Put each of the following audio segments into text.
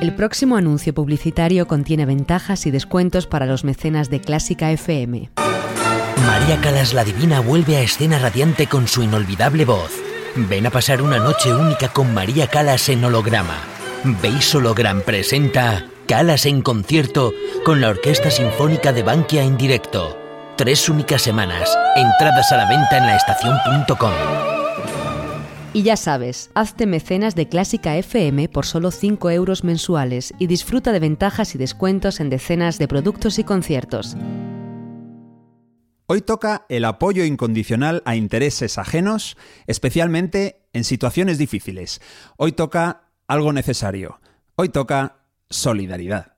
El próximo anuncio publicitario contiene ventajas y descuentos para los mecenas de Clásica FM. María Calas la Divina vuelve a escena radiante con su inolvidable voz. Ven a pasar una noche única con María Calas en holograma. Beis Hologram presenta Calas en concierto con la Orquesta Sinfónica de Bankia en directo. Tres únicas semanas. Entradas a la venta en laestacion.com. Y ya sabes, hazte mecenas de Clásica FM por solo 5 euros mensuales y disfruta de ventajas y descuentos en decenas de productos y conciertos. Hoy toca el apoyo incondicional a intereses ajenos, especialmente en situaciones difíciles. Hoy toca algo necesario. Hoy toca solidaridad.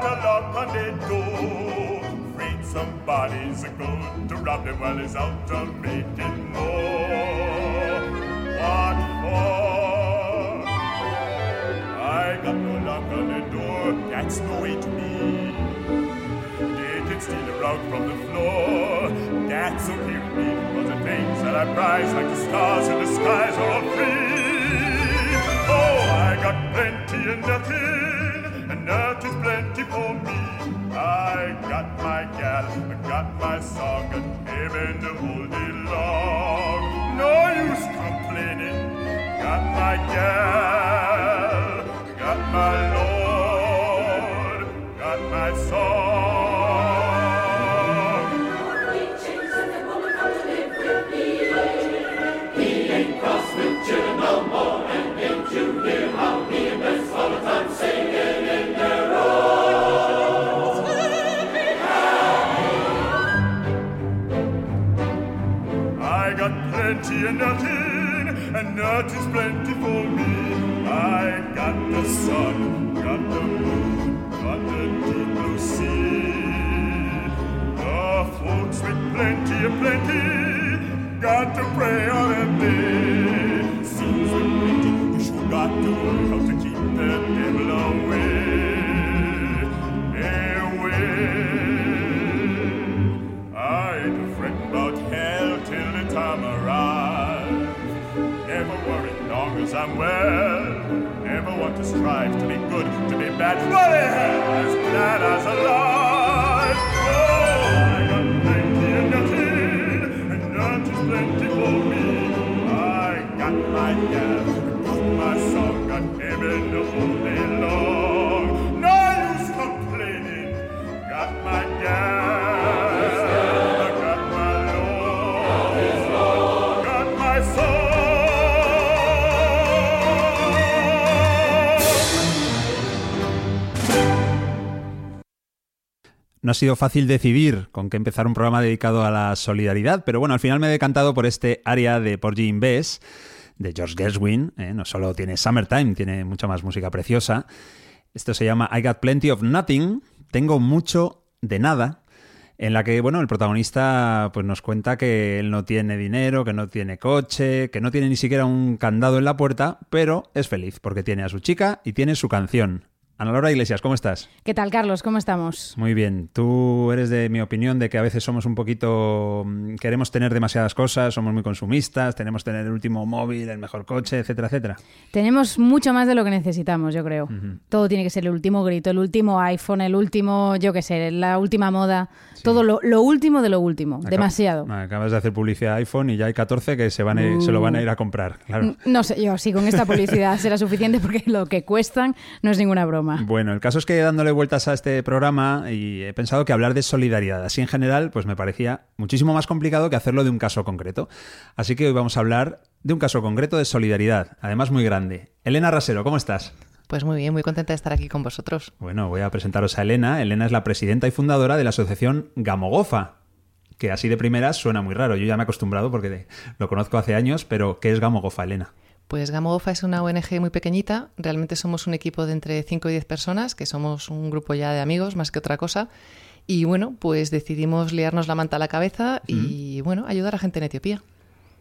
Lock on their door. Afraid somebody's going to rob them while he's out to making more. What for? I got no lock on the door, that's no way to be. They can steal a rug from the floor, that's okay with me. Cause the things that I prize, like the stars in the skies, are all free. Oh, I got plenty and nothing, and nothing's plenty for me. I got my gal, I got my song, and amen the whole day long. No use complaining, got my gal, got my lord, got my song. Plenty for me. I got the sun, got the moon, got the deep blue sea. The folks with plenty and plenty, got to pray on a day. Seems with plenty, sure got to learn well. Never want to strive to be good, to be bad. The hell? As glad as alive. Oh, I got plenty and nothing, and nothing's plenty for me. I got my gal, got my song, got heaven whole day long. No use complaining. Got my gal, No ha sido fácil decidir con qué empezar un programa dedicado a la solidaridad, pero bueno, al final me he decantado por este área de Porgy in Bess de George Gershwin. ¿eh? No solo tiene Summertime, tiene mucha más música preciosa. Esto se llama I Got Plenty of Nothing. Tengo mucho de nada en la que, bueno, el protagonista pues nos cuenta que él no tiene dinero, que no tiene coche, que no tiene ni siquiera un candado en la puerta, pero es feliz porque tiene a su chica y tiene su canción. Ana Laura Iglesias, ¿cómo estás? ¿Qué tal, Carlos? ¿Cómo estamos? Muy bien. Tú eres de mi opinión de que a veces somos un poquito... mm, queremos tener demasiadas cosas, somos muy consumistas, tenemos que tener el último móvil, el mejor coche, etcétera, etcétera. Tenemos mucho más de lo que necesitamos, yo creo. Todo tiene que ser el último grito, el último iPhone, el último, yo qué sé, la última moda. Todo lo, lo último de lo último. Acab- Demasiado. Acabas de hacer publicidad iPhone y ya hay 14 que se, van a ir- se lo van a ir a comprar, claro. No sé yo, si con esta publicidad será suficiente porque lo que cuestan no es ninguna broma. Bueno, el caso es que dándole vueltas a este programa y he pensado que hablar de solidaridad así en general pues me parecía muchísimo más complicado que hacerlo de un caso concreto. Así que hoy vamos a hablar de un caso concreto de solidaridad, además muy grande. Elena Rasero, ¿cómo estás? Pues muy bien, muy contenta de estar aquí con vosotros. Bueno, voy a presentaros a Elena. Elena es la presidenta y fundadora de la asociación Gamogofa, que así de primeras suena muy raro. Yo ya me he acostumbrado porque lo conozco hace años, pero ¿qué es Gamogofa, Elena? Pues Gamogofa es una ONG muy pequeñita, realmente somos un equipo de entre 5 y 10 personas, que somos un grupo ya de amigos más que otra cosa. Y bueno, pues decidimos liarnos la manta a la cabeza y bueno, ayudar a gente en Etiopía.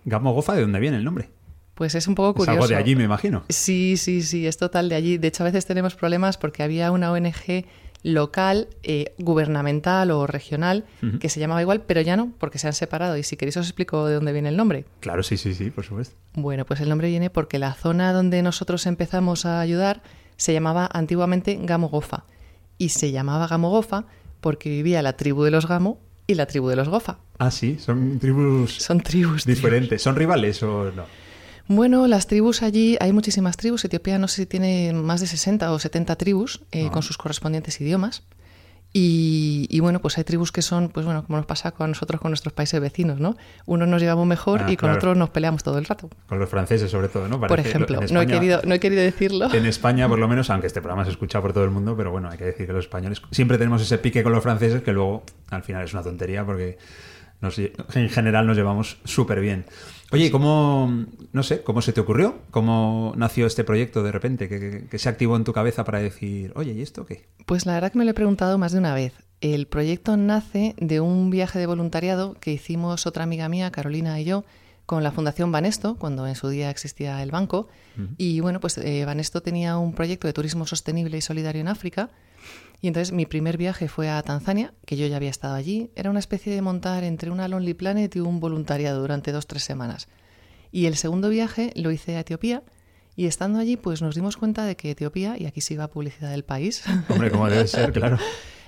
Gamogofa, ¿de dónde viene el nombre? Pues es un poco Es curioso. algo de allí, me imagino. Sí, sí, sí, es total de allí. De hecho, a veces tenemos problemas porque había una ONG local, eh, gubernamental o regional, que se llamaba igual, pero ya no, porque se han separado. Y si queréis os explico de dónde viene el nombre. Claro, sí, sí, sí, por supuesto. Bueno, pues el nombre viene porque la zona donde nosotros empezamos a ayudar se llamaba antiguamente Gamogofa. Y se llamaba Gamogofa porque vivía la tribu de los Gamo y la tribu de los Gofa. Ah, sí, son tribus Son tribus. tribus. diferentes. ¿Son rivales o no? Bueno, las tribus allí, hay muchísimas tribus. Etiopía no sé si tiene más de 60 o 70 tribus eh, Ah. con sus correspondientes idiomas. Y, y bueno, pues hay tribus que son, pues bueno, como nos pasa con nosotros con nuestros países vecinos, ¿no? Unos nos llevamos mejor Ah, y con claro. otros nos peleamos todo el rato. Con los franceses, sobre todo, ¿no? Por Parece- ejemplo, en no he, querido, no he querido decirlo. En España, por lo menos, aunque este programa se escucha por todo el mundo, pero bueno, hay que decir que los españoles siempre tenemos ese pique con los franceses que luego al final es una tontería porque nos en general nos llevamos súper bien. Oye, ¿y ¿cómo, no sé, cómo se te ocurrió? ¿Cómo nació este proyecto de repente? ¿Qué, qué- qué se activó en tu cabeza para decir, oye, ¿y esto qué? Pues la verdad que me lo he preguntado más de una vez. El proyecto nace de un viaje de voluntariado que hicimos otra amiga mía, Carolina y yo, con la Fundación Banesto, cuando en su día existía el banco. Y bueno, pues eh, Banesto tenía un proyecto de turismo sostenible y solidario en África. Y entonces mi primer viaje fue a Tanzania, que yo ya había estado allí. Era una especie de montar entre una Lonely Planet y un voluntariado durante dos, tres semanas. Y el segundo viaje lo hice a Etiopía. Y estando allí, pues nos dimos cuenta de que Etiopía, y aquí sí va publicidad del país, Hombre, como debe ser, claro.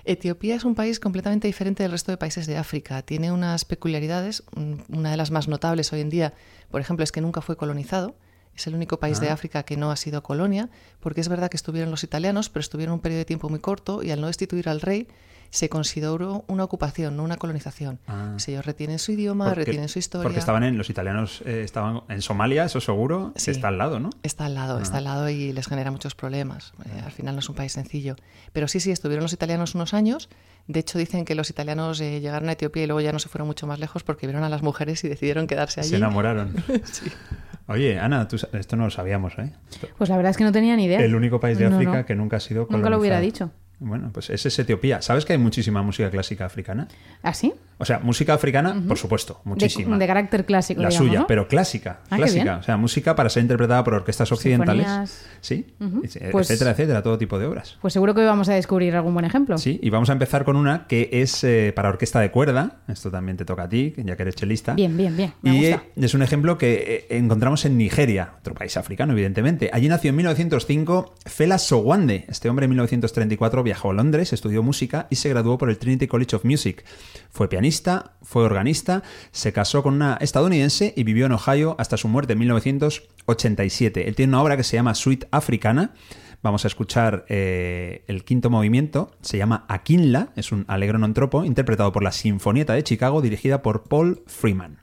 Etiopía es un país completamente diferente del resto de países de África. Tiene unas peculiaridades. Una de las más notables hoy en día, por ejemplo, es que nunca fue colonizado. Es el único país de Ah. África que no ha sido colonia, porque es verdad que estuvieron los italianos, pero estuvieron un periodo de tiempo muy corto y al no destituir al rey se consideró una ocupación, no una colonización. Ah. O sea, ellos retienen su idioma, Porque- retienen su historia. Porque estaban en, los italianos eh, estaban en Somalia, eso seguro, Sí. está al lado, ¿no? Está al lado, está al lado y les genera muchos problemas. Eh, al final no es un país sencillo. Pero sí, sí, estuvieron los italianos unos años. De hecho, dicen que los italianos eh, llegaron a Etiopía y luego ya no se fueron mucho más lejos porque vieron a las mujeres y decidieron quedarse allí. Se enamoraron. Oye, Ana, tú esto no lo sabíamos, ¿eh? Pues la verdad es que no tenía ni idea. El único país de No, África no. que nunca ha sido Nunca lo hubiera colonizado. dicho. Bueno, pues ese es Etiopía. ¿Sabes que hay muchísima música clásica africana? ¿Ah, sí? O sea, música africana, por supuesto, muchísima. de carácter clásico, la digamos, suya, ¿no? pero clásica, Ah, clásica. O sea, música para ser interpretada por orquestas occidentales. Sinfonías. Sí, et- Pues- etcétera, etcétera, todo tipo de obras. Pues seguro que hoy vamos a descubrir algún buen ejemplo. Sí, y vamos a empezar con una que es eh, para orquesta de cuerda. Esto también te toca a ti, ya que eres chelista. Bien, bien, bien. Me y gusta. es un ejemplo que eh, encontramos en Nigeria, otro país africano, evidentemente. Allí nació en 1905 Fela Sowande. Este hombre en 1934 viajó a Londres, estudió música y se graduó por el Trinity College of Music. Fue pianista, fue organista, se casó con una estadounidense y vivió en Ohio hasta su muerte en 1987. Él tiene una obra que se llama Suite Africana. Vamos a escuchar eh, el quinto movimiento. Se llama Akinla, es un alegro non tropo, interpretado por la Sinfonieta de Chicago, dirigida por Paul Freeman.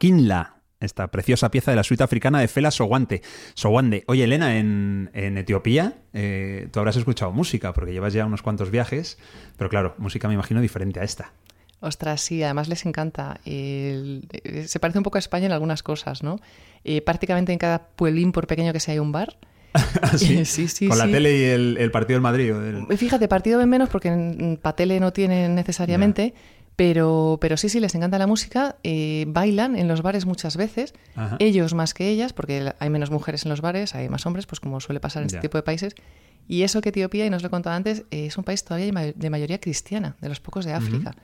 Kinla, esta preciosa pieza de la suite africana de Fela Sowante. Sowande. Oye, Elena, en, Etiopía eh, tú habrás escuchado música, porque llevas ya unos cuantos viajes, pero claro, música me imagino diferente a esta. Ostras, sí, además les encanta. se parece un poco a España en algunas cosas, ¿no? Eh, prácticamente en cada pueblín, por pequeño que sea, hay un bar. ¿Ah, ¿Sí? sí, Con la tele y el, partido del Madrid. Fíjate, partido ven menos porque para tele no tienen necesariamente, pero, pero sí, sí, les encanta la música, eh, bailan en los bares muchas veces, ellos más que ellas, porque hay menos mujeres en los bares, hay más hombres, pues como suele pasar en este tipo de países. Y eso que Etiopía, y nos lo he contado antes, es un país todavía de mayoría cristiana, de los pocos de África.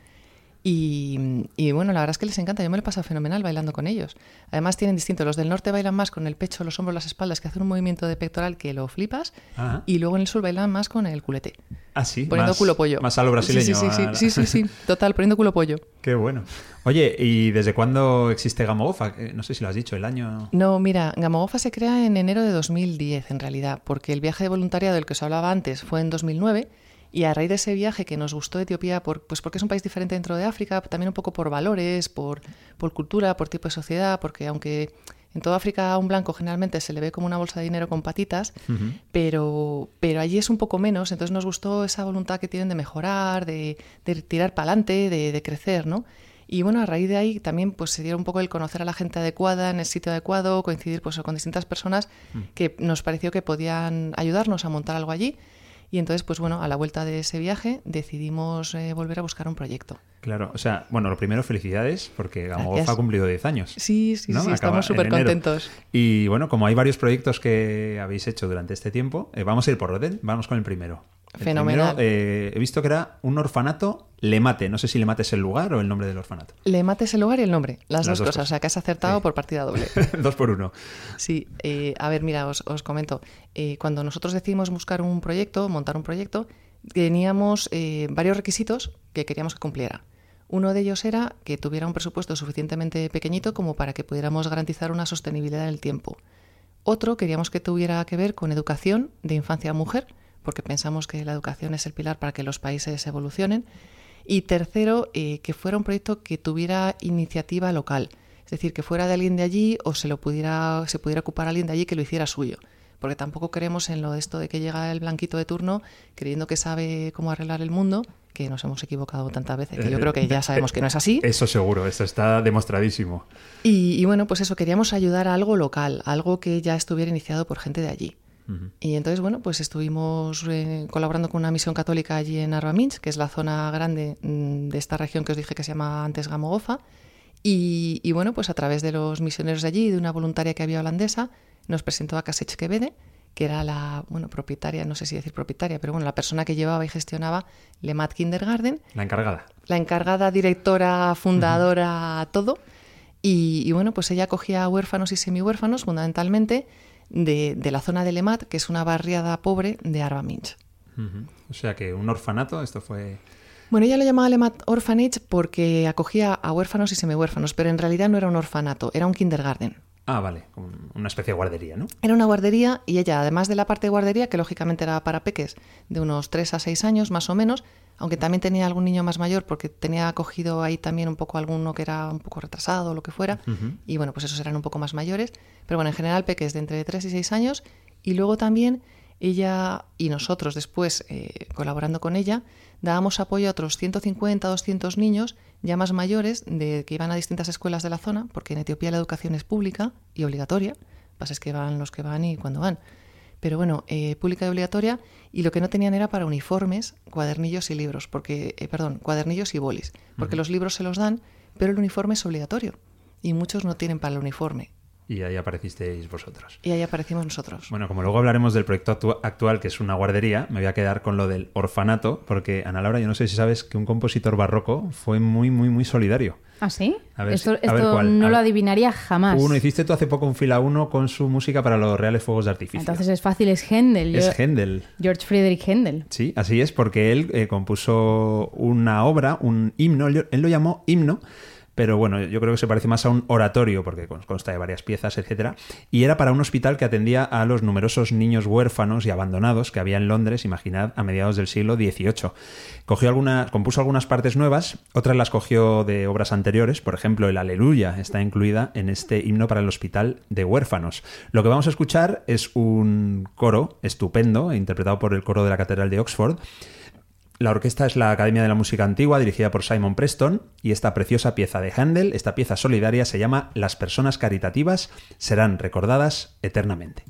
Y, bueno, la verdad es que les encanta, yo me lo he pasado fenomenal bailando con ellos. Además tienen distinto, los del norte bailan más con el pecho, los hombros, las espaldas, que hacen un movimiento de pectoral que lo flipas, y luego en el sur bailan más con el culete. Ah, sí. Poniendo culo pollo. Más a lo brasileño. Sí, sí, sí, sí, sí, total, poniendo culo pollo. Qué bueno. Oye, ¿y desde cuándo existe Gamogofa? Eh, no sé si lo has dicho, el año... No, mira, Gamogofa se crea en enero de 2010, en realidad, porque el viaje de voluntariado del que os hablaba antes fue en 2009 y a raíz de ese viaje que nos gustó Etiopía, por, pues porque es un país diferente dentro de África, también un poco por valores, por, por cultura, por tipo de sociedad, porque aunque en toda África a un blanco generalmente se le ve como una bolsa de dinero con patitas, pero, pero allí es un poco menos, entonces nos gustó esa voluntad que tienen de mejorar, de, tirar para adelante, de, crecer, ¿no? Y bueno, a raíz de ahí también pues se dio un poco el conocer a la gente adecuada en el sitio adecuado, coincidir pues con distintas personas mm. que nos pareció que podían ayudarnos a montar algo allí. Y entonces, pues bueno, a la vuelta de ese viaje decidimos eh, volver a buscar un proyecto. Claro, o sea, bueno, lo primero, felicidades, porque Gamogof ha cumplido 10 años. Sí, sí, sí, estamos súper contentos. Y bueno, como hay varios proyectos que habéis hecho durante este tiempo, eh, vamos a ir por orden, vamos con el primero. Fenomenal. Eh, he visto que era un orfanato Lemate. No sé si Lemate es el lugar o el nombre del orfanato. Lemate es el lugar y el nombre. Las, dos, cosas. O sea, que has acertado por partida doble. dos por uno. Sí. Eh, a ver, mira, os, comento. Eh, cuando nosotros decidimos buscar un proyecto, montar un proyecto, teníamos varios requisitos que queríamos que cumpliera. Uno de ellos era que tuviera un presupuesto suficientemente pequeñito como para que pudiéramos garantizar una sostenibilidad en el tiempo. Otro queríamos que tuviera que ver con educación de infancia a mujer porque pensamos que la educación es el pilar para que los países evolucionen. Y tercero, eh, que fuera un proyecto que tuviera iniciativa local, es decir, que fuera de alguien de allí o se lo pudiera, se pudiera ocupar alguien de allí que lo hiciera suyo. porque tampoco creemos en lo de esto de que llega el blanquito de turno creyendo que sabe cómo arreglar el mundo, que nos hemos equivocado tantas veces, que yo creo que ya sabemos que no es así. Eso seguro, eso está demostradísimo. Y, y bueno, pues eso, queríamos ayudar a algo local, algo que ya estuviera iniciado por gente de allí. Y entonces, bueno, pues estuvimos eh, colaborando con una misión católica allí en Arbaminch, que es la zona grande mm, de esta región que os dije que se llama antes Gamogofa. Y, y, bueno, pues a través de los misioneros de allí y de una voluntaria que había holandesa, nos presentó a Kasech Kebede, que era la bueno, propietaria, no sé si decir propietaria, pero bueno, la persona que llevaba y gestionaba Lemat Kindergarten. La encargada. La encargada, directora, fundadora, todo. Y, y, bueno, pues ella acogía huérfanos y semihuérfanos fundamentalmente de, de, la zona de Lemat, que es una barriada pobre de Arbaminch. Uh -huh. O sea que un orfanato, esto fue... Bueno, ella lo llamaba Lemat Orphanage porque acogía a huérfanos y semihuérfanos, pero en realidad no era un orfanato, era un kindergarten. Ah, vale, una especie de guardería, ¿no? Era una guardería y ella, además de la parte de guardería, que lógicamente era para peques de unos 3 a 6 años más o menos, aunque también tenía algún niño más mayor porque tenía acogido ahí también un poco alguno que era un poco retrasado o lo que fuera, uh -huh. y bueno, pues esos eran un poco más mayores, pero bueno, en general peques de entre 3 y 6 años, y luego también ella y nosotros después, eh, colaborando con ella, dábamos apoyo a otros 150, 200 niños ya más mayores de, que iban a distintas escuelas de la zona, porque en Etiopía la educación es pública y obligatoria, pasa es que van los que van y cuando van. Pero bueno, eh, pública y obligatoria, y lo que no tenían era para uniformes, cuadernillos y libros, porque, eh, perdón, cuadernillos y bolis, porque uh -huh. los libros se los dan, pero el uniforme es obligatorio, y muchos no tienen para el uniforme. Y ahí aparecisteis vosotros. Y ahí aparecimos nosotros. Bueno, como luego hablaremos del proyecto actu actual, que es una guardería, me voy a quedar con lo del orfanato, porque Ana Laura, yo no sé si sabes que un compositor barroco fue muy, muy, muy solidario. ¿Ah, sí? A ver, esto a ver esto cuál. no A lo adivinaría jamás. Uno, hiciste tú hace poco un fila uno con su música para los reales fuegos de artificio. Entonces es fácil, es Händel. Yo- es Händel. George Friedrich Händel. Sí, así es, porque él eh, compuso una obra, un himno, él lo llamó himno, pero bueno, yo creo que se parece más a un oratorio, porque con- consta de varias piezas, etcétera, y era para un hospital que atendía a los numerosos niños huérfanos y abandonados que había en Londres, imaginad, a mediados del siglo XVIII. Cogió algunas, compuso algunas partes nuevas, otras las cogió de obras anteriores, por ejemplo, el Aleluya está incluida en este himno para el hospital de huérfanos. Lo que vamos a escuchar es un coro estupendo, interpretado por el coro de la Catedral de Oxford, la orquesta es la Academia de la Música Antigua, dirigida por Simon Preston, y esta preciosa pieza de Handel, esta pieza solidaria, se llama Las personas caritativas serán recordadas eternamente.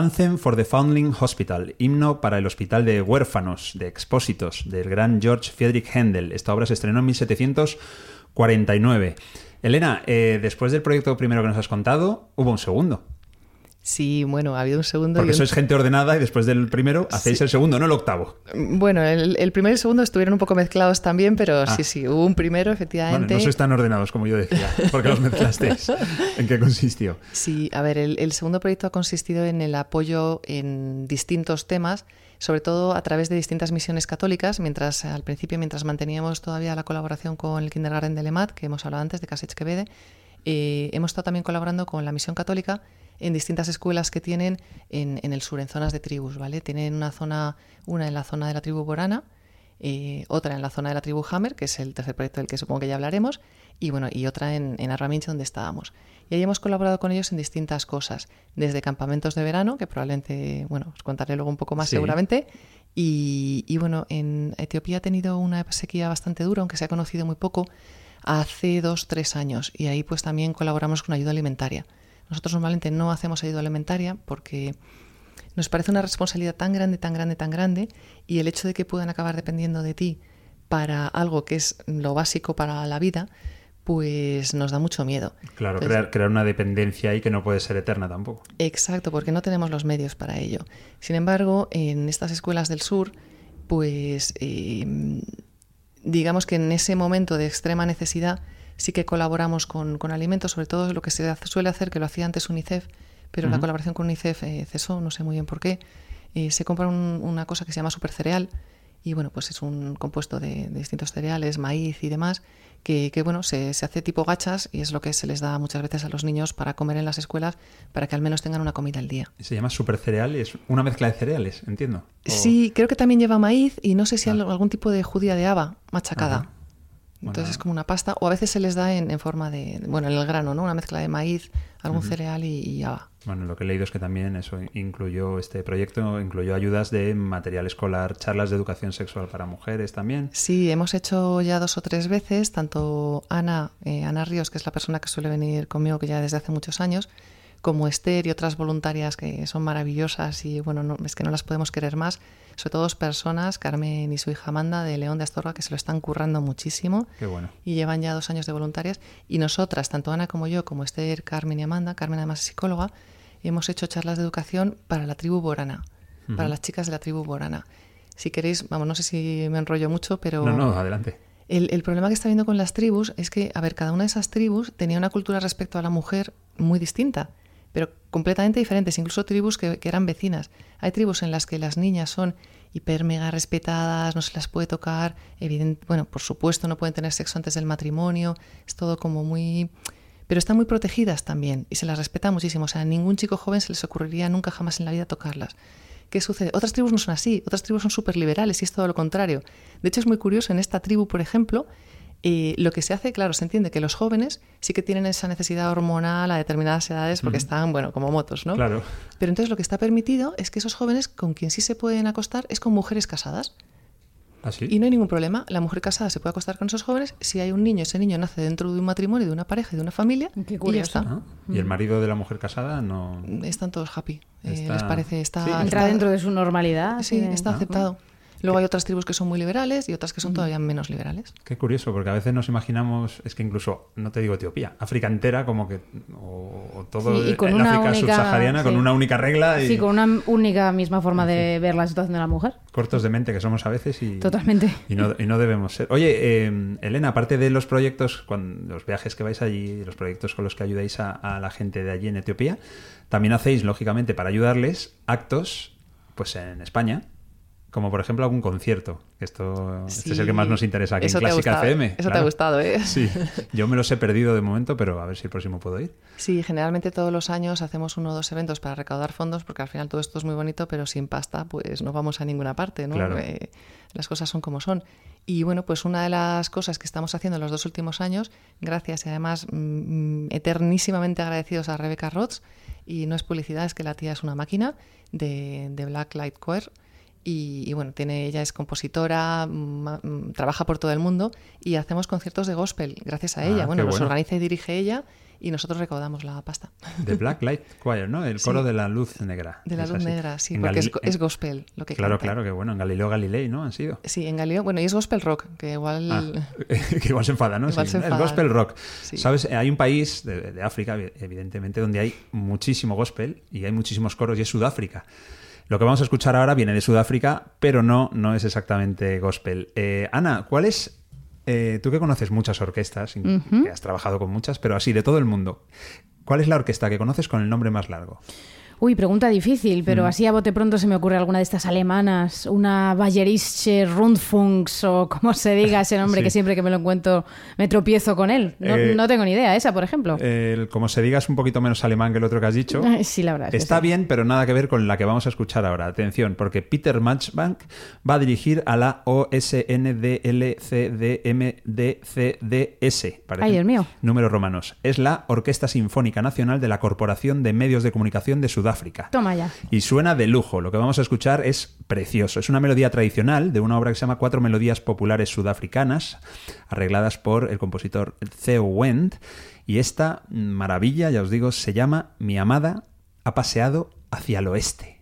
Anthem for the Foundling Hospital, himno para el Hospital de Huérfanos, de Expósitos, del gran George Friedrich Händel. Esta obra se estrenó en 1749. Elena, eh, después del proyecto primero que nos has contado, hubo un segundo. Sí, bueno, ha habido un segundo. Porque y un- sois gente ordenada y después del primero hacéis el segundo, no el octavo. Bueno, el, el primero y el segundo estuvieron un poco mezclados también, pero Ah. sí, sí, hubo un primero, efectivamente. no sois tan ordenados como yo decía, porque los mezclasteis. ¿En qué consistió? Sí, a ver, el, el segundo proyecto ha consistido en el apoyo en distintos temas, sobre todo a través de distintas misiones católicas, mientras al principio, mientras manteníamos todavía la colaboración con el Kindergarten de Lemat, que hemos hablado antes, de Casech Quevede, eh, hemos estado también colaborando con la misión católica en distintas escuelas que tienen en, en el sur, en zonas de tribus, ¿vale? Tienen una zona, una en la zona de la tribu Borana, eh, otra en la zona de la tribu Hammer, que es el tercer proyecto del que supongo que ya hablaremos, y bueno, y otra en, en Arraminch, donde estábamos. Y ahí hemos colaborado con ellos en distintas cosas, desde campamentos de verano, que probablemente, bueno, os contaré luego un poco más Sí. seguramente, y, y bueno, en Etiopía ha tenido una sequía bastante dura, aunque se ha conocido muy poco, hace dos, tres años, y ahí pues también colaboramos con ayuda alimentaria. Nosotros normalmente no hacemos ayuda alimentaria porque nos parece una responsabilidad tan grande, tan grande, tan grande, y el hecho de que puedan acabar dependiendo de ti para algo que es lo básico para la vida, pues nos da mucho miedo. Claro, Entonces, crear, crear una dependencia ahí que no puede ser eterna tampoco. Exacto, porque no tenemos los medios para ello. Sin embargo, en estas escuelas del sur, pues eh, digamos que en ese momento de extrema necesidad sí que colaboramos con, con alimentos, sobre todo lo que se suele hacer, que lo hacía antes UNICEF, pero la colaboración con UNICEF eh, cesó, no sé muy bien por qué. Eh, se compra un- una cosa que se llama supercereal y bueno, pues es un compuesto de, de distintos cereales, maíz y demás, que, que, bueno, se, se hace tipo gachas y es lo que se les da muchas veces a los niños para comer en las escuelas para que al menos tengan una comida al día. Se llama super cereal y es una mezcla de cereales, entiendo. O- Sí, creo que también lleva maíz y no sé si Ah. al- algún tipo de judía de haba machacada. Ajá. Entonces Bueno. es como una pasta, o a veces se les da en, en forma de, bueno, en el grano, ¿no? Una mezcla de maíz, algún cereal y, y haba. Bueno, lo que he leído es que también eso incluyó este proyecto, incluyó ayudas de material escolar, charlas de educación sexual para mujeres también. Sí, hemos hecho ya dos o tres veces, tanto Ana, eh, Ana Ríos, que es la persona que suele venir conmigo que ya desde hace muchos años, como Esther y otras voluntarias que son maravillosas y bueno, no- es que no las podemos querer más. Sobre todo dos personas, Carmen y su hija Amanda de León de Astorga, que se lo están currando muchísimo Qué bueno. y llevan ya dos años de voluntarias. Y nosotras, tanto Ana como yo, como Esther, Carmen y Amanda, Carmen además es psicóloga, hemos hecho charlas de educación para la tribu Borana, para las chicas de la tribu Borana. Si queréis, vamos, no sé si me enrollo mucho, pero... No, no, adelante. El, el problema que está viendo con las tribus es que, a ver, cada una de esas tribus tenía una cultura respecto a la mujer muy distinta, pero completamente diferentes, incluso tribus que, eran vecinas. Hay tribus en las que las niñas son hiper mega respetadas, no se las puede tocar, evidente, bueno, por supuesto no pueden tener sexo antes del matrimonio, es todo como muy... Pero están muy protegidas también y se las respeta muchísimo. O sea, a ningún chico joven se les ocurriría nunca jamás en la vida tocarlas. ¿Qué sucede? Otras tribus no son así, otras tribus son súper liberales y es todo lo contrario. De hecho, es muy curioso, en esta tribu, por ejemplo, eh, lo que se hace, claro, se entiende que los jóvenes sí que tienen esa necesidad hormonal a determinadas edades porque están, bueno, como motos, ¿no? Claro. Pero entonces lo que está permitido es que esos jóvenes con quien sí se pueden acostar es con mujeres casadas. ¿Así? Y no hay ningún problema. La mujer casada se puede acostar con esos jóvenes. Si hay un niño, ese niño nace dentro de un matrimonio, de una pareja, y de una familia. Qué y ya curioso. está. Ah, ¿Y el marido de la mujer casada no...? Están todos happy. Eh, les parece, está, Sí. Entra está- dentro de su normalidad. Sí, está aceptado. Luego hay otras tribus que son muy liberales y otras que son todavía menos liberales. Qué curioso, porque a veces nos imaginamos, es que incluso, no te digo Etiopía, África entera, como que, o, o todo Sí, y con el una África única- subsahariana, con una única regla y Sí, con una única misma forma de ver la situación de la mujer. cortos de mente que somos a veces y, Totalmente. y, no, y no debemos ser. Oye, eh, Elena, aparte de los proyectos, cuando, los viajes que vais allí, los proyectos con los que ayudáis a, a la gente de allí en Etiopía, también hacéis, lógicamente, para ayudarles, actos pues en España. Como por ejemplo algún concierto. Esto este es el que más nos interesa aquí Eso en Clásica. FM. Eso te ha gustado, ¿eh? Sí, yo me los he perdido de momento, pero a ver si el próximo puedo ir. Sí, generalmente todos los años hacemos uno o dos eventos para recaudar fondos, porque al final todo esto es muy bonito, pero sin pasta pues no vamos a ninguna parte, ¿no? Claro. Eh, las cosas son como son. Y bueno, pues una de las cosas que estamos haciendo en los dos últimos años, gracias y además mm, eternísimamente agradecidos a Rebecca Roth, y no es publicidad, es que la tía es una máquina de, de Black Light Choir. Y, y bueno, tiene, ella es compositora, ma- mm, trabaja por todo el mundo y hacemos conciertos de gospel gracias a Ah, ella. Bueno, los bueno. organiza y dirige ella y nosotros recaudamos la pasta. The Black Light Choir, ¿no? El coro Sí. de la luz negra. De la luz así. negra, sí, En porque es, gospel lo que Claro, claro, que bueno, en Galileo Galilei, ¿no? Han sido. Sí, en Galileo, bueno, y es gospel rock, que igual... Ah, que igual se enfada, ¿no? Igual Sí, se El gospel rock. Sí. ¿Sabes? Hay un país de, de África, evidentemente, donde hay muchísimo gospel y hay muchísimos coros y es Sudáfrica. Lo que vamos a escuchar ahora viene de Sudáfrica, pero no, no es exactamente gospel. Eh, Ana, ¿cuál es... eh, tú que conoces muchas orquestas, que has trabajado con muchas, pero así de todo el mundo. ¿Cuál es la orquesta que conoces con el nombre más largo? Uy, pregunta difícil, Mm. pero así a bote pronto se me ocurre alguna de estas alemanas, una Bayerische Rundfunks o como se diga ese nombre Sí. que siempre que me lo encuentro me tropiezo con él. No, Eh, no tengo ni idea, esa, por ejemplo. El- como se diga, es un poquito menos alemán que el otro que has dicho. Sí, la verdad. Está sí. bien, pero nada que ver con la que vamos a escuchar ahora. Atención, porque Peter Matchbank va a dirigir a la OSNDLCDMDCDS. Ay, Dios mío. Números romanos. Es la Orquesta Sinfónica Nacional de la Corporación de Medios de Comunicación de Sudáfrica. Toma ya. Y suena de lujo. Lo que vamos a escuchar es precioso. Es una melodía tradicional de una obra que se llama Cuatro Melodías Populares Sudafricanas, arregladas por el compositor Theo Wendt. Y esta maravilla, ya os digo, se llama Mi amada ha paseado hacia el oeste.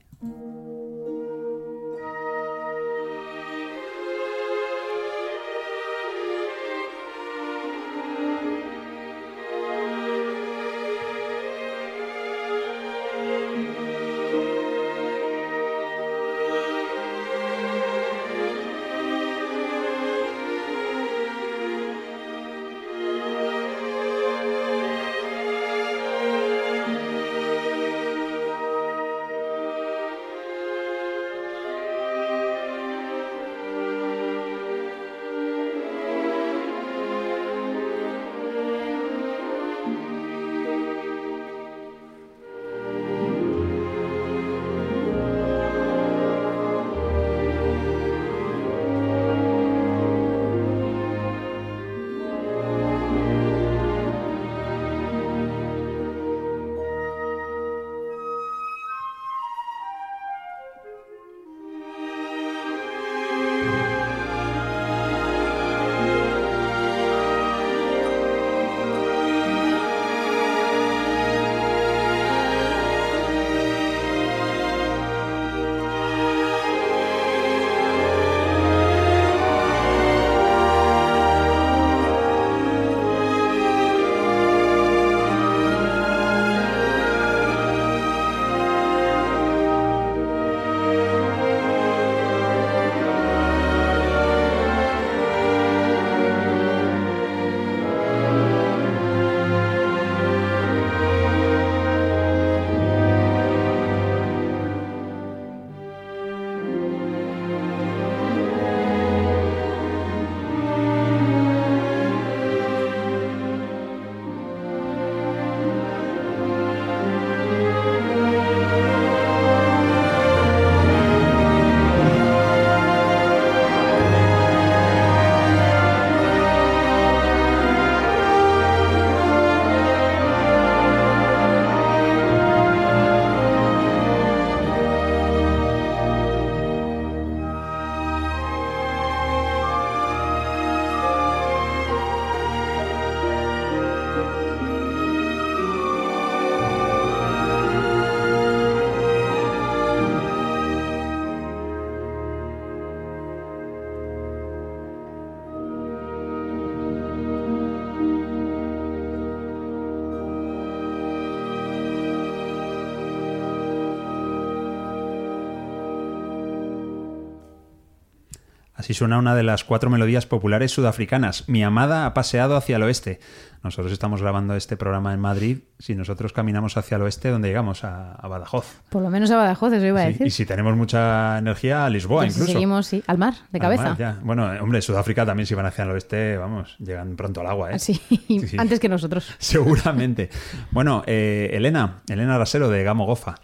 Así suena una de las cuatro melodías populares sudafricanas. Mi amada ha paseado hacia el oeste. Nosotros estamos grabando este programa en Madrid. Si nosotros caminamos hacia el oeste, ¿dónde llegamos? A, a Badajoz. Por lo menos a Badajoz, eso iba a Sí, decir. y si tenemos mucha energía, a Lisboa Pues si incluso. seguimos, sí, al mar, de Al cabeza. mar, ya. Bueno, hombre, Sudáfrica también si van hacia el oeste, vamos, llegan pronto al agua, ¿eh? Así, Sí, sí. antes que nosotros. Seguramente. Bueno, eh, Elena, Elena Rasero de Gamo Gofa.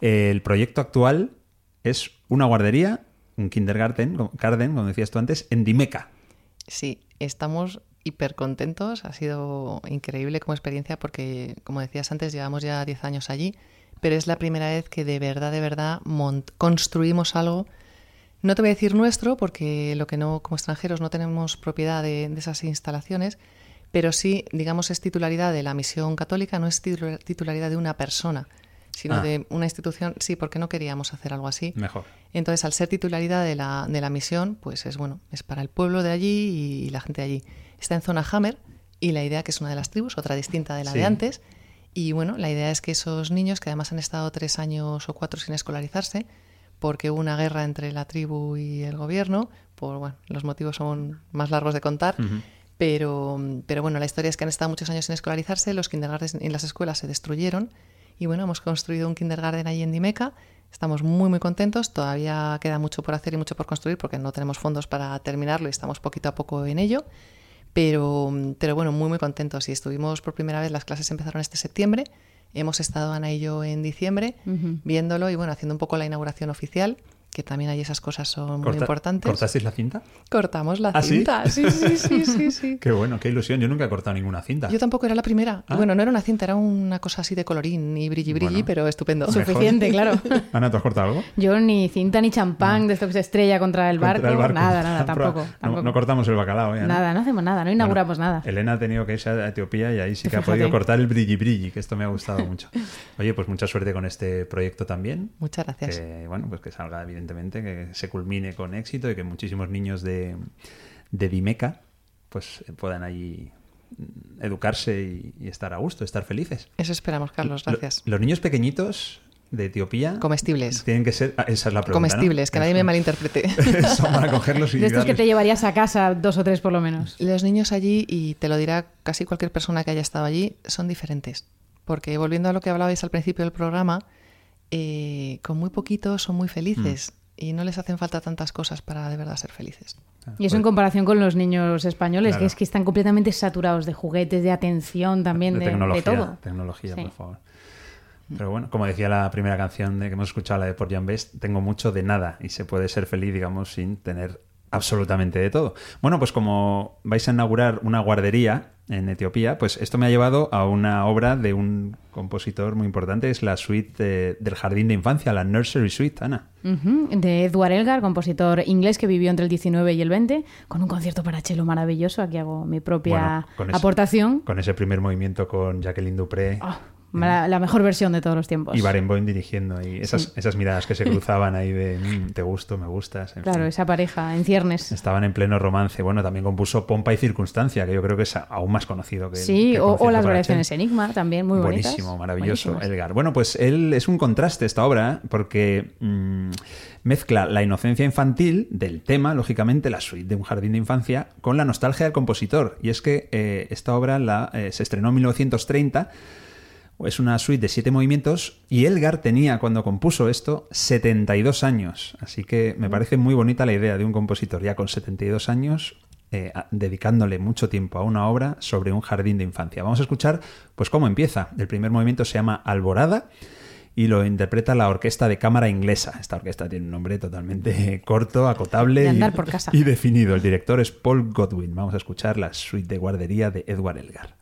Eh, el proyecto actual es una guardería, un kindergarten, garden, como decías tú antes, en Dimeca. Sí, estamos hiper contentos. Ha sido increíble como experiencia porque, como decías antes, llevamos ya 10 años allí, pero es la primera vez que de verdad, de verdad construimos algo. No te voy a decir nuestro porque lo que no, como extranjeros, no tenemos propiedad de, de esas instalaciones, pero sí, digamos, es titularidad de la misión católica, no es titularidad de una persona, sino Ah. de una institución, sí, porque no queríamos hacer algo así. Mejor. Entonces, al ser titularidad de la, de la misión, pues es bueno, es para el pueblo de allí y, la gente de allí. Está en zona Hammer y la idea que es una de las tribus, otra distinta de la Sí. de antes. Y bueno, la idea es que esos niños, que además han estado tres años o cuatro sin escolarizarse, porque hubo una guerra entre la tribu y el gobierno, por bueno, los motivos son más largos de contar, pero, pero bueno, la historia es que han estado muchos años sin escolarizarse, los kindergartens en las escuelas se destruyeron y bueno, hemos construido un kindergarten ahí en Dimeca. Estamos muy muy contentos, todavía queda mucho por hacer y mucho por construir porque no tenemos fondos para terminarlo y estamos poquito a poco en ello. Pero, pero bueno, muy muy contentos. Y estuvimos por primera vez, las clases empezaron este septiembre, hemos estado Ana y yo en diciembre viéndolo y bueno, haciendo un poco la inauguración oficial, que también ahí esas cosas son muy importantes. ¿Cortasteis la cinta? Cortamos la ¿Ah, cinta, sí, sí, sí, sí, sí. Qué bueno, qué ilusión. Yo nunca he cortado ninguna cinta. Yo tampoco era la primera. Ah. Bueno, no era una cinta, era una cosa así de colorín y brilli brilli, Bueno. pero estupendo. Mejor. Suficiente, claro. Ana, ¿tú has cortado algo? Yo ni cinta ni champán de esto que se estrella contra el, Contra barco, el barco. Nada, nada, tampoco. No, cortamos el bacalao, ¿eh? Nada, no hacemos nada, no inauguramos Bueno, nada. Elena ha tenido que irse a Etiopía y ahí sí que ha podido cortar el brilli brilli, que esto me ha gustado mucho. Oye, pues mucha suerte con este proyecto también. Muchas gracias. Que, bueno, pues que salga evidentemente, que se culmine con éxito y que muchísimos niños de, de Dimeca pues eh, puedan ahí mm, educarse y, y estar a gusto, estar felices. Eso esperamos, Carlos, Lo- gracias. los niños pequeñitos de Etiopía Comestibles. tienen que ser... ah, esa es la pregunta, ¿no? Comestibles, que nadie me malinterprete. Son para cogerlos y De estos que te llevarías a casa dos o tres por lo menos. Los niños allí, y te lo dirá casi cualquier persona que haya estado allí, son diferentes. Porque volviendo a lo que hablabais al principio del programa, eh, con muy poquito son muy felices Mm. y no les hacen falta tantas cosas para de verdad ser felices. Y eso en comparación con los niños españoles, Claro. que es que están completamente saturados de juguetes, de atención también, de, de tecnología, todo. Tecnología, Sí. por favor. Pero bueno, como decía la primera canción de que hemos escuchado, la de Por Jan Best, tengo mucho de nada y se puede ser feliz, digamos, sin tener absolutamente de todo. Bueno, pues como vais a inaugurar una guardería en Etiopía, pues esto me ha llevado a una obra de un compositor muy importante, es la suite de- del jardín de infancia, la Nursery Suite, Ana. De Edward Elgar, compositor inglés que vivió entre el 19 y el 20, con un concierto para cello maravilloso. Aquí hago mi propia Bueno, con ese- aportación. Con ese primer movimiento con Jacqueline Dupré. Ah, la, la mejor versión de todos los tiempos. Y Barenboim dirigiendo y esas, esas miradas que se cruzaban ahí de "Mm, te gusto, me gustas. en Claro, fin. esa pareja en ciernes. Estaban en pleno romance. Bueno, también compuso Pompa y Circunstancia, que yo creo que es aún más conocido que el- Sí, que o, o las variaciones. Enigma también, muy bonitas. Buenísimo, maravilloso, Buenísimas. Elgar. Bueno, pues él es un contraste esta obra, porque mm, mezcla la inocencia infantil del tema, lógicamente, la suite de un jardín de infancia, con la nostalgia del compositor. Y es que eh, esta obra la, eh, se estrenó en 1930. Es una suite de siete movimientos y Elgar tenía, cuando compuso esto, 72 años. Así que me parece muy bonita la idea de un compositor ya con 72 años eh, dedicándole mucho tiempo a una obra sobre un jardín de infancia. Vamos a escuchar pues cómo empieza. El primer movimiento se llama Alborada y lo interpreta la Orquesta de Cámara Inglesa. Esta orquesta tiene un nombre totalmente corto, acotable De y definido. El director es Paul Godwin. Vamos a escuchar la suite de guardería de Edward Elgar.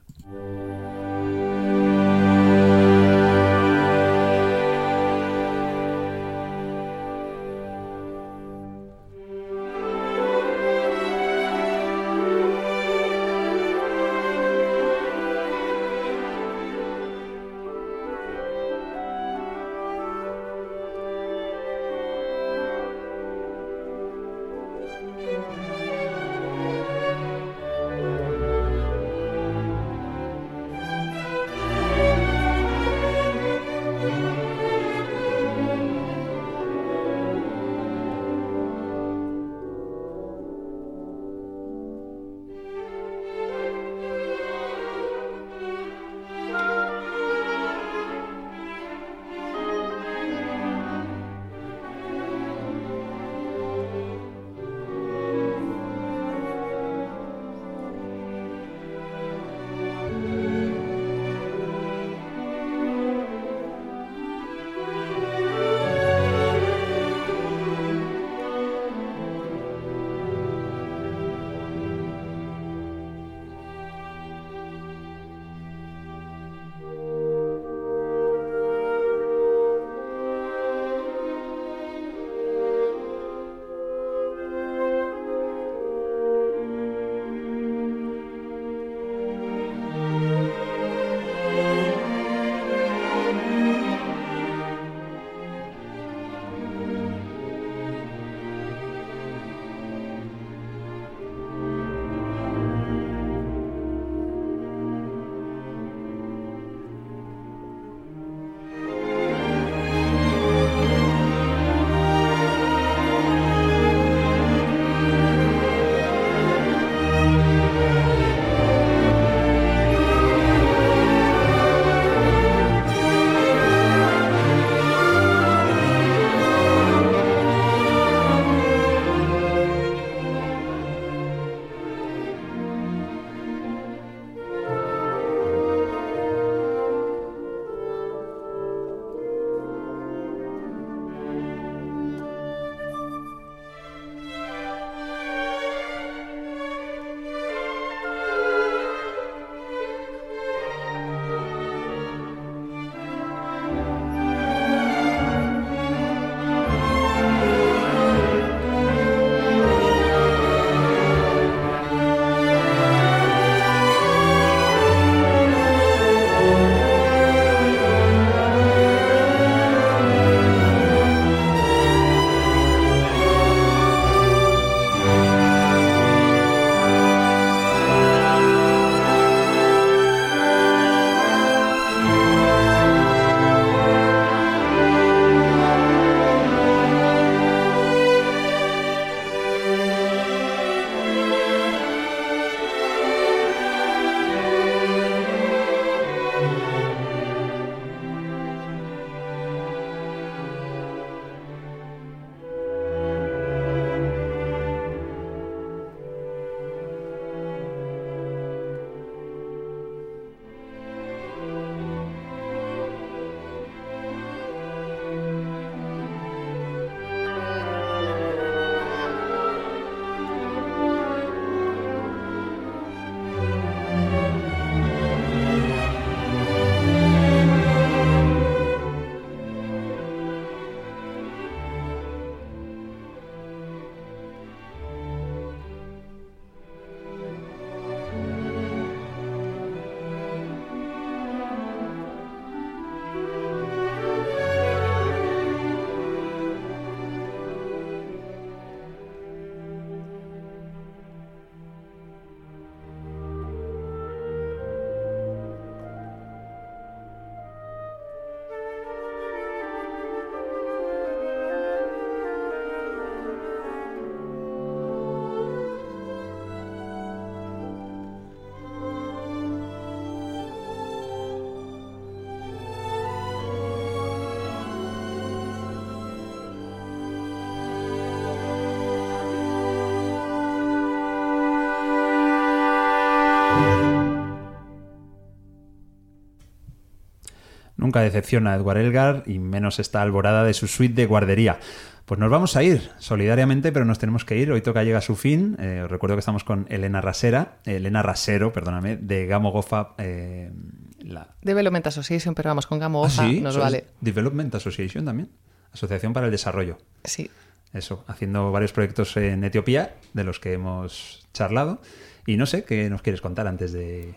Nunca decepciona a Edward Elgar y menos está alborada de su suite de guardería. Pues nos vamos a ir solidariamente, pero nos tenemos que ir. Hoy toca llega a su fin. Eh, os recuerdo que estamos con Elena Rasera, Elena Rasero, perdóname, de Gamo Gofa. eh, la... Development Association, pero vamos, con Gamo Ah, Ofa sí, nos ¿sois vale. Development Association también. Asociación para el Desarrollo. Sí. Eso, haciendo varios proyectos en Etiopía, de los que hemos charlado. Y no sé, ¿qué nos quieres contar antes de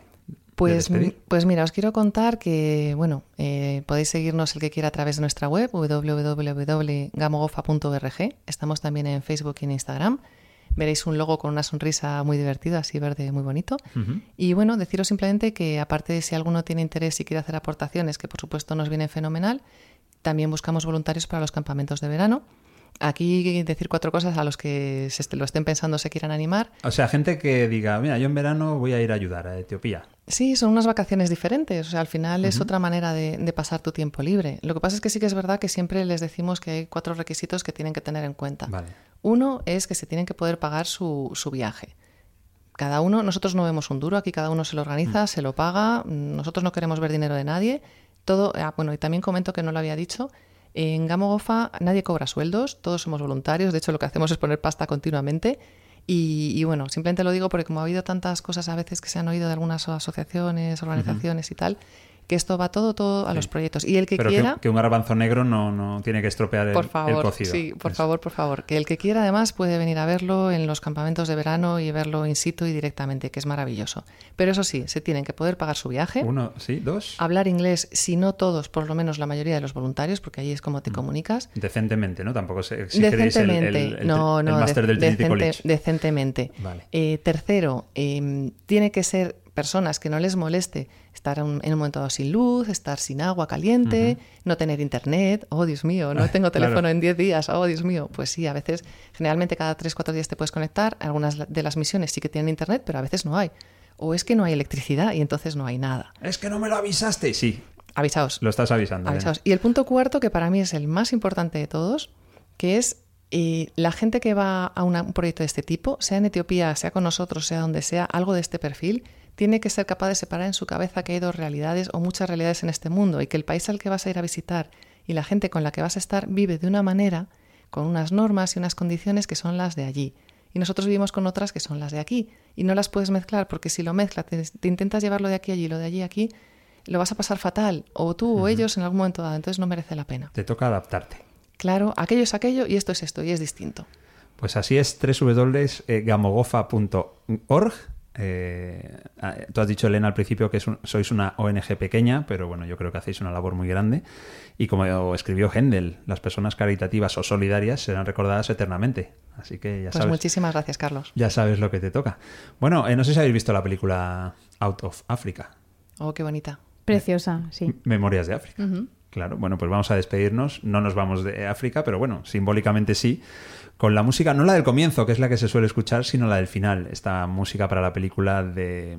Pues, pues mira, os quiero contar que, bueno, eh, podéis seguirnos el que quiera a través de nuestra web, www.gamogofa.org. Estamos también en Facebook y en Instagram. Veréis un logo con una sonrisa muy divertida, así verde, muy bonito. Y bueno, deciros simplemente que aparte de si alguno tiene interés y quiere hacer aportaciones, que por supuesto nos viene fenomenal, también buscamos voluntarios para los campamentos de verano. Aquí decir cuatro cosas a los que se lo estén pensando se quieran animar. O sea, gente que diga, mira, yo en verano voy a ir a ayudar a Etiopía. Sí, son unas vacaciones diferentes. O sea, al final es otra manera de, de pasar tu tiempo libre. Lo que pasa es que sí que es verdad que siempre les decimos que hay cuatro requisitos que tienen que tener en cuenta. Vale. Uno es que se tienen que poder pagar su, su viaje. Cada uno, nosotros no vemos un duro, aquí cada uno se lo organiza, se lo paga, mm, nosotros no queremos ver dinero de nadie. Todo, ah, bueno, y también comento que no lo había dicho, en Gamo Gofa nadie cobra sueldos, todos somos voluntarios, de hecho lo que hacemos es poner pasta continuamente. Y, y bueno, simplemente lo digo porque como ha habido tantas cosas a veces que se han oído de algunas asociaciones, organizaciones y tal, que esto va todo, todo a Sí. los proyectos. Y el que Pero quiera... que, que un garbanzo negro no, no tiene que estropear el, Por el favor, cocido. sí, por Eso. favor, por favor. Que el que quiera además puede venir a verlo en los campamentos de verano y verlo in situ y directamente, que es maravilloso. Pero eso sí, se tienen que poder pagar su viaje, Uno, sí, dos. hablar inglés, si no todos, por lo menos la mayoría de los voluntarios, porque allí es como Mm. te comunicas. Decentemente, ¿no? Tampoco se exigiréis el, el, Decentemente, el- no, el no, máster de- del Trinity decente- College. decentemente. Vale. Eh, tercero, eh, tiene que ser personas que no les moleste estar un- en un momento dado sin luz, estar sin agua caliente, no tener internet. Oh, Dios mío, no tengo Claro. teléfono en 10 días. Oh, Dios mío. Pues sí, a veces, generalmente cada 3, 4 días te puedes conectar. Algunas de las misiones sí que tienen internet, pero a veces no hay. O es que no hay electricidad y entonces no hay nada. Es que no me lo avisaste. Sí, Avisaos. lo estás avisando. Avisaos. Y el punto cuarto, que para mí es el más importante de todos, que es eh, la gente que va a una- un proyecto de este tipo, sea en Etiopía, sea con nosotros, sea donde sea, algo de este perfil, tiene que ser capaz de separar en su cabeza que hay dos realidades o muchas realidades en este mundo y que el país al que vas a ir a visitar y la gente con la que vas a estar vive de una manera, con unas normas y unas condiciones que son las de allí. Y nosotros vivimos con otras que son las de aquí. Y no las puedes mezclar porque si lo mezclas, te, te intentas llevarlo de aquí a allí, lo de allí a aquí, lo vas a pasar fatal, o tú o ellos en algún momento dado, entonces no merece la pena. Te toca adaptarte. Claro, aquello es aquello y esto es esto y es distinto. Pues así es, www.gamogofa.org. Eh, ah, tú has dicho, Elena, al principio que es un- sois una ONG pequeña, pero bueno, yo creo que hacéis una labor muy grande. Y como escribió Händel, las personas caritativas o solidarias serán recordadas eternamente. Así que ya Pues sabes. muchísimas gracias, Carlos. Ya sabes lo que te toca. Bueno, eh, no sé si habéis visto la película Out of Africa. Oh, qué bonita. Preciosa, sí. Memorias de África. Claro, bueno, pues vamos a despedirnos. No nos vamos de África, pero bueno, simbólicamente sí. Con la música, no la del comienzo, que es la que se suele escuchar, sino la del final. Esta música para la película de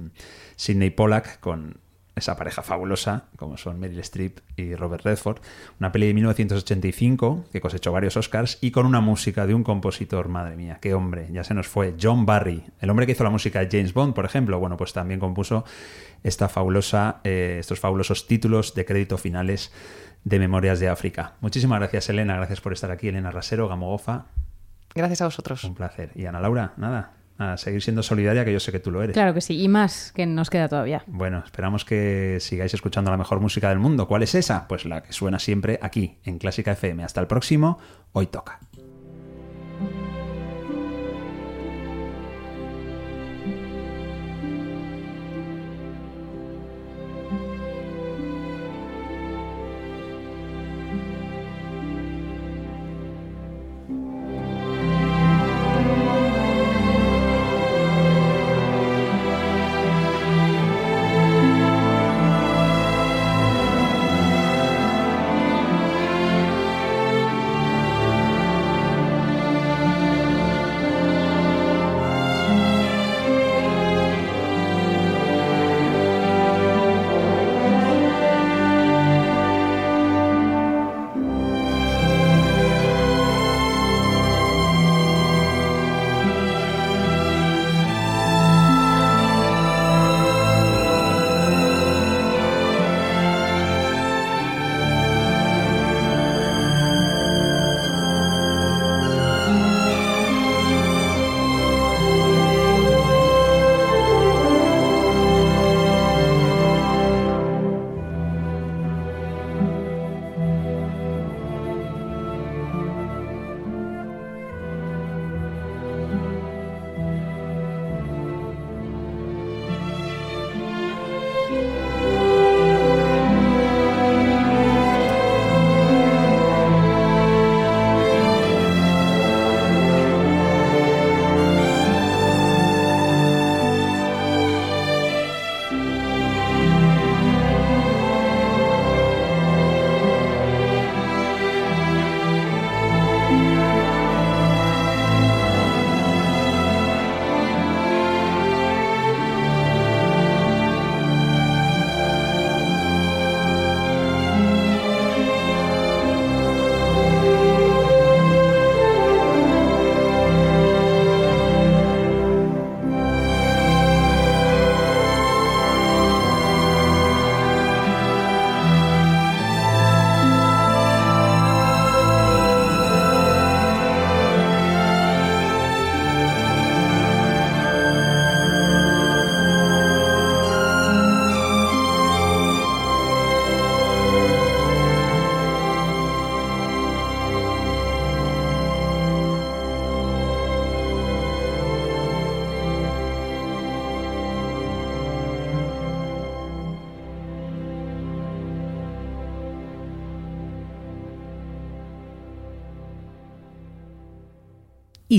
Sidney Pollack con esa pareja fabulosa, como son Meryl Streep y Robert Redford. Una peli de 1985 que cosechó varios Oscars y con una música de un compositor, madre mía, qué hombre, ya se nos fue, John Barry, el hombre que hizo la música de James Bond, por ejemplo. Bueno, pues también compuso esta fabulosa, eh, estos fabulosos títulos de crédito finales de Memorias de África. Muchísimas gracias, Elena. Gracias por estar aquí, Elena Rasero, Gamogofa. Gracias a vosotros. Un placer. Y Ana Laura, nada, a seguir siendo solidaria, que yo sé que tú lo eres. Claro que sí, y más que nos queda todavía. Bueno, esperamos que sigáis escuchando la mejor música del mundo. ¿Cuál es esa? Pues la que suena siempre aquí, en Clásica FM. Hasta el próximo, hoy toca.